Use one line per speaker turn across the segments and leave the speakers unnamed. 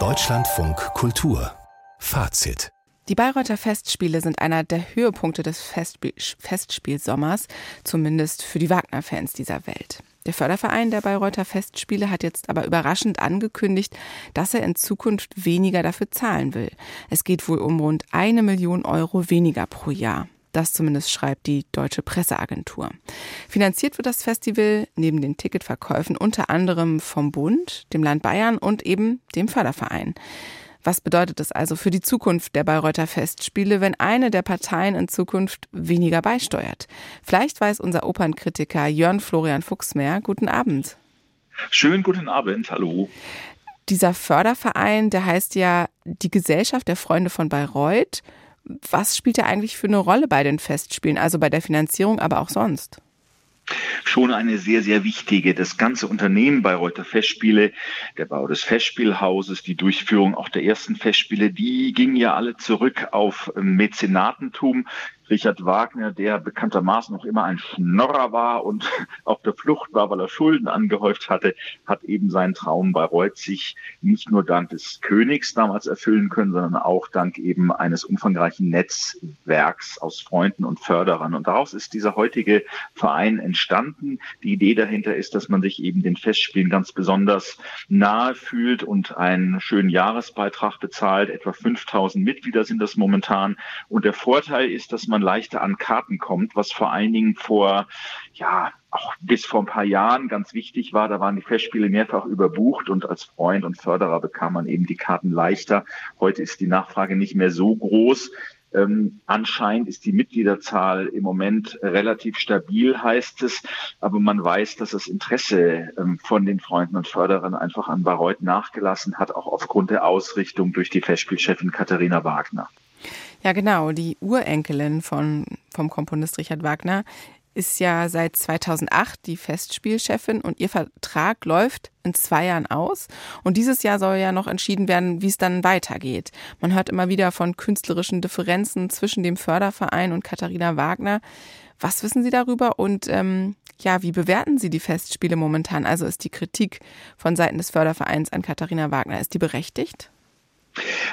Deutschlandfunk Kultur Fazit
die Bayreuther Festspiele sind einer der Höhepunkte des Festspiel Festspielsommers, zumindest für die Wagner-Fans dieser Welt. Der Förderverein der Bayreuther Festspiele hat jetzt aber überraschend angekündigt, dass er in Zukunft weniger dafür zahlen will. Es geht wohl um rund eine Million Euro weniger pro Jahr. Das zumindest schreibt die Deutsche Presseagentur. Finanziert wird das Festival neben den Ticketverkäufen unter anderem vom Bund, dem Land Bayern und eben dem Förderverein. Was bedeutet es also für die Zukunft der Bayreuther Festspiele, wenn eine der Parteien in Zukunft weniger beisteuert? Vielleicht weiß unser Opernkritiker Jörn Florian Fuchs mehr. Guten Abend.
Schönen guten Abend, hallo.
Dieser Förderverein, der heißt ja die Gesellschaft der Freunde von Bayreuth. Was spielt er eigentlich für eine Rolle bei den Festspielen, also bei der Finanzierung, aber auch sonst?
schon eine sehr, sehr wichtige. Das ganze Unternehmen Bayreuther Festspiele, der Bau des Festspielhauses, die Durchführung auch der ersten Festspiele, die gingen ja alle zurück auf Mäzenatentum. Richard Wagner, der bekanntermaßen noch immer ein Schnorrer war und auf der Flucht war, weil er Schulden angehäuft hatte, hat eben seinen Traum bei Reut sich nicht nur dank des Königs damals erfüllen können, sondern auch dank eben eines umfangreichen Netzwerks aus Freunden und Förderern. Und daraus ist dieser heutige Verein entstanden. Die Idee dahinter ist, dass man sich eben den Festspielen ganz besonders nahe fühlt und einen schönen Jahresbeitrag bezahlt. Etwa 5000 Mitglieder sind das momentan. Und der Vorteil ist, dass man man leichter an Karten kommt, was vor allen Dingen vor, ja, auch bis vor ein paar Jahren ganz wichtig war. Da waren die Festspiele mehrfach überbucht und als Freund und Förderer bekam man eben die Karten leichter. Heute ist die Nachfrage nicht mehr so groß. Ähm, anscheinend ist die Mitgliederzahl im Moment relativ stabil, heißt es. Aber man weiß, dass das Interesse ähm, von den Freunden und Förderern einfach an Bayreuth nachgelassen hat, auch aufgrund der Ausrichtung durch die Festspielchefin Katharina Wagner.
Ja, genau. Die Urenkelin von, vom Komponist Richard Wagner ist ja seit 2008 die Festspielchefin und ihr Vertrag läuft in zwei Jahren aus. Und dieses Jahr soll ja noch entschieden werden, wie es dann weitergeht. Man hört immer wieder von künstlerischen Differenzen zwischen dem Förderverein und Katharina Wagner. Was wissen Sie darüber und ähm, ja, wie bewerten Sie die Festspiele momentan? Also ist die Kritik von Seiten des Fördervereins an Katharina Wagner, ist die berechtigt?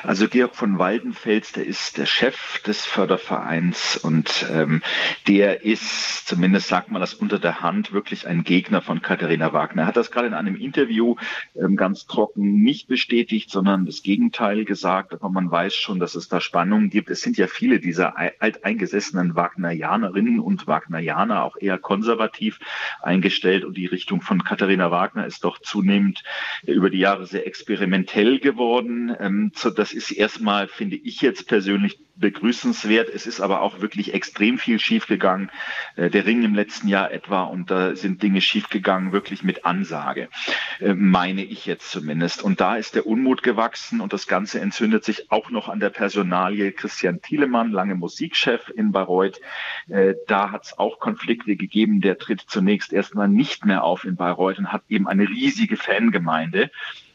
Also Georg von Waldenfels, der ist der Chef des Fördervereins und ähm, der ist, zumindest sagt man das unter der Hand, wirklich ein Gegner von Katharina Wagner. Er hat das gerade in einem Interview ähm, ganz trocken nicht bestätigt, sondern das Gegenteil gesagt. Aber man weiß schon, dass es da Spannungen gibt. Es sind ja viele dieser alteingesessenen Wagnerianerinnen und Wagnerianer auch eher konservativ eingestellt und die Richtung von Katharina Wagner ist doch zunehmend über die Jahre sehr experimentell geworden. Ähm, so, das ist erstmal, finde ich jetzt persönlich begrüßenswert. Es ist aber auch wirklich extrem viel schiefgegangen. Äh, der Ring im letzten Jahr etwa und da sind Dinge schiefgegangen, wirklich mit Ansage, äh, meine ich jetzt zumindest. Und da ist der Unmut gewachsen und das Ganze entzündet sich auch noch an der Personalie Christian Thielemann, lange Musikchef in Bayreuth. Äh, da hat es auch Konflikte gegeben. Der tritt zunächst erstmal nicht mehr auf in Bayreuth und hat eben eine riesige Fangemeinde.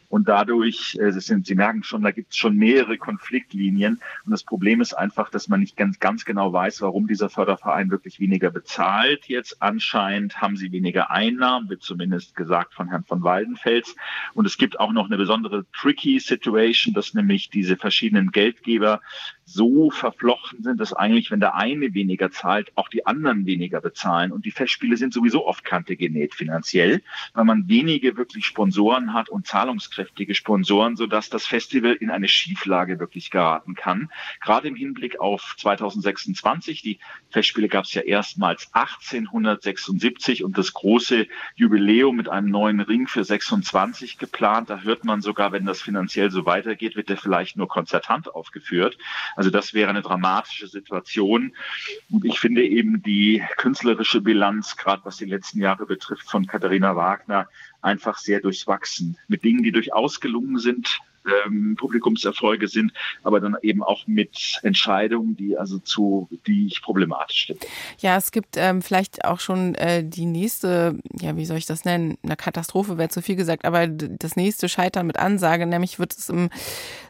Und dadurch, äh, sind, Sie merken schon, da gibt es schon mehrere Konfliktlinien. Und das Problem ist einfach, dass man nicht ganz, ganz genau weiß, warum dieser Förderverein wirklich weniger bezahlt. Jetzt anscheinend haben sie weniger Einnahmen, wird zumindest gesagt von Herrn von Waldenfels. Und es gibt auch noch eine besondere tricky Situation, dass nämlich diese verschiedenen Geldgeber so verflochten sind, dass eigentlich, wenn der eine weniger zahlt, auch die anderen weniger bezahlen. Und die Festspiele sind sowieso oft Kante genäht finanziell, weil man wenige wirklich Sponsoren hat und zahlungskräftige Sponsoren, sodass das Festival in eine Schieflage wirklich geraten kann. Gerade im Hinblick auf 2026. Die Festspiele gab es ja erstmals 1876 und das große Jubiläum mit einem neuen Ring für 26 geplant. Da hört man sogar, wenn das finanziell so weitergeht, wird der vielleicht nur konzertant aufgeführt. Also das wäre eine dramatische Situation. Und ich finde eben die künstlerische Bilanz, gerade was die letzten Jahre betrifft, von Katharina Wagner einfach sehr durchwachsen. Mit Dingen, die durchaus gelungen sind, ähm, Publikumserfolge sind, aber dann eben auch mit Entscheidungen, die also zu, die ich problematisch finde.
Ja, es gibt ähm, vielleicht auch schon äh, die nächste, ja, wie soll ich das nennen? Eine Katastrophe wäre zu viel gesagt, aber das nächste Scheitern mit Ansage, nämlich wird es im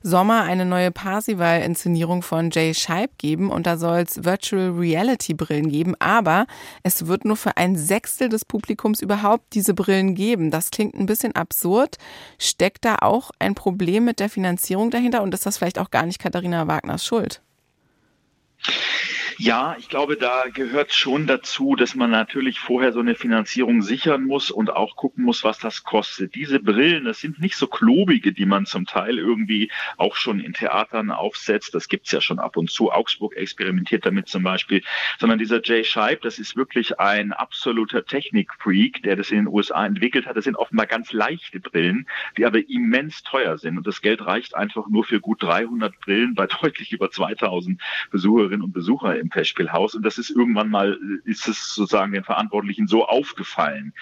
Sommer eine neue Parsival-Inszenierung von Jay Scheib geben und da soll es Virtual Reality Brillen geben, aber es wird nur für ein Sechstel des Publikums überhaupt diese Brillen geben. Das klingt ein bisschen absurd. Steckt da auch ein Problem mit der Finanzierung dahinter und ist das vielleicht auch gar nicht Katharina Wagners Schuld?
Ja, ich glaube, da gehört schon dazu, dass man natürlich vorher so eine Finanzierung sichern muss und auch gucken muss, was das kostet. Diese Brillen, das sind nicht so klobige, die man zum Teil irgendwie auch schon in Theatern aufsetzt. Das gibt's ja schon ab und zu. Augsburg experimentiert damit zum Beispiel. Sondern dieser Jay Scheib, das ist wirklich ein absoluter Technikfreak, der das in den USA entwickelt hat. Das sind offenbar ganz leichte Brillen, die aber immens teuer sind. Und das Geld reicht einfach nur für gut 300 Brillen bei deutlich über 2000 Besucherinnen und Besucher im Festspielhaus. Und das ist irgendwann mal, ist es sozusagen den Verantwortlichen so aufgefallen.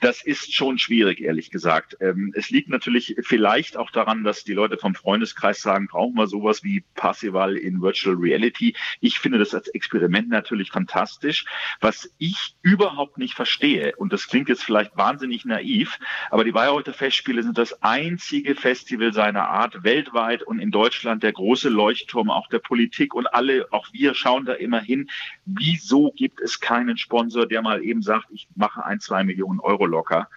Das ist schon schwierig, ehrlich gesagt. Ähm, es liegt natürlich vielleicht auch daran, dass die Leute vom Freundeskreis sagen, brauchen wir sowas wie Passival in Virtual Reality. Ich finde das als Experiment natürlich fantastisch. Was ich überhaupt nicht verstehe, und das klingt jetzt vielleicht wahnsinnig naiv, aber die Bayreuther Festspiele sind das einzige Festival seiner Art weltweit und in Deutschland der große Leuchtturm auch der Politik und alle, auch wir schauen da immer hin. Wieso gibt es keinen Sponsor, der mal eben sagt, ich mache ein, zwei Millionen Euro locker?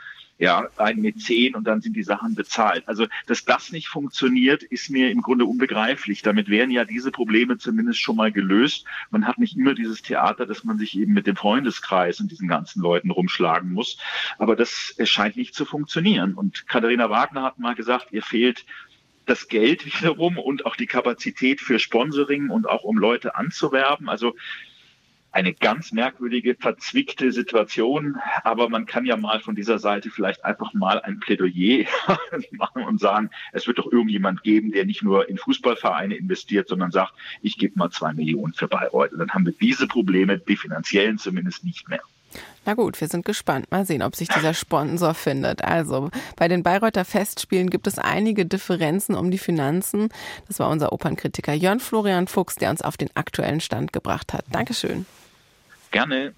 ja, ein Mäzen und dann sind die Sachen bezahlt. Also, dass das nicht funktioniert, ist mir im Grunde unbegreiflich. Damit wären ja diese Probleme zumindest schon mal gelöst. Man hat nicht immer dieses Theater, dass man sich eben mit dem Freundeskreis und diesen ganzen Leuten rumschlagen muss. Aber das scheint nicht zu funktionieren. Und Katharina Wagner hat mal gesagt, ihr fehlt das Geld wiederum und auch die Kapazität für Sponsoring und auch um Leute anzuwerben. Also eine ganz merkwürdige, verzwickte Situation. Aber man kann ja mal von dieser Seite vielleicht einfach mal ein Plädoyer machen und sagen, es wird doch irgendjemand geben, der nicht nur in Fußballvereine investiert, sondern sagt, ich gebe mal zwei Millionen für Bayreuth. Und dann haben wir diese Probleme, die finanziellen zumindest nicht mehr.
Na gut, wir sind gespannt. Mal sehen, ob sich dieser Sponsor findet. Also, bei den Bayreuther Festspielen gibt es einige Differenzen um die Finanzen. Das war unser Opernkritiker Jörn Florian Fuchs, der uns auf den aktuellen Stand gebracht hat. Dankeschön.
Gerne.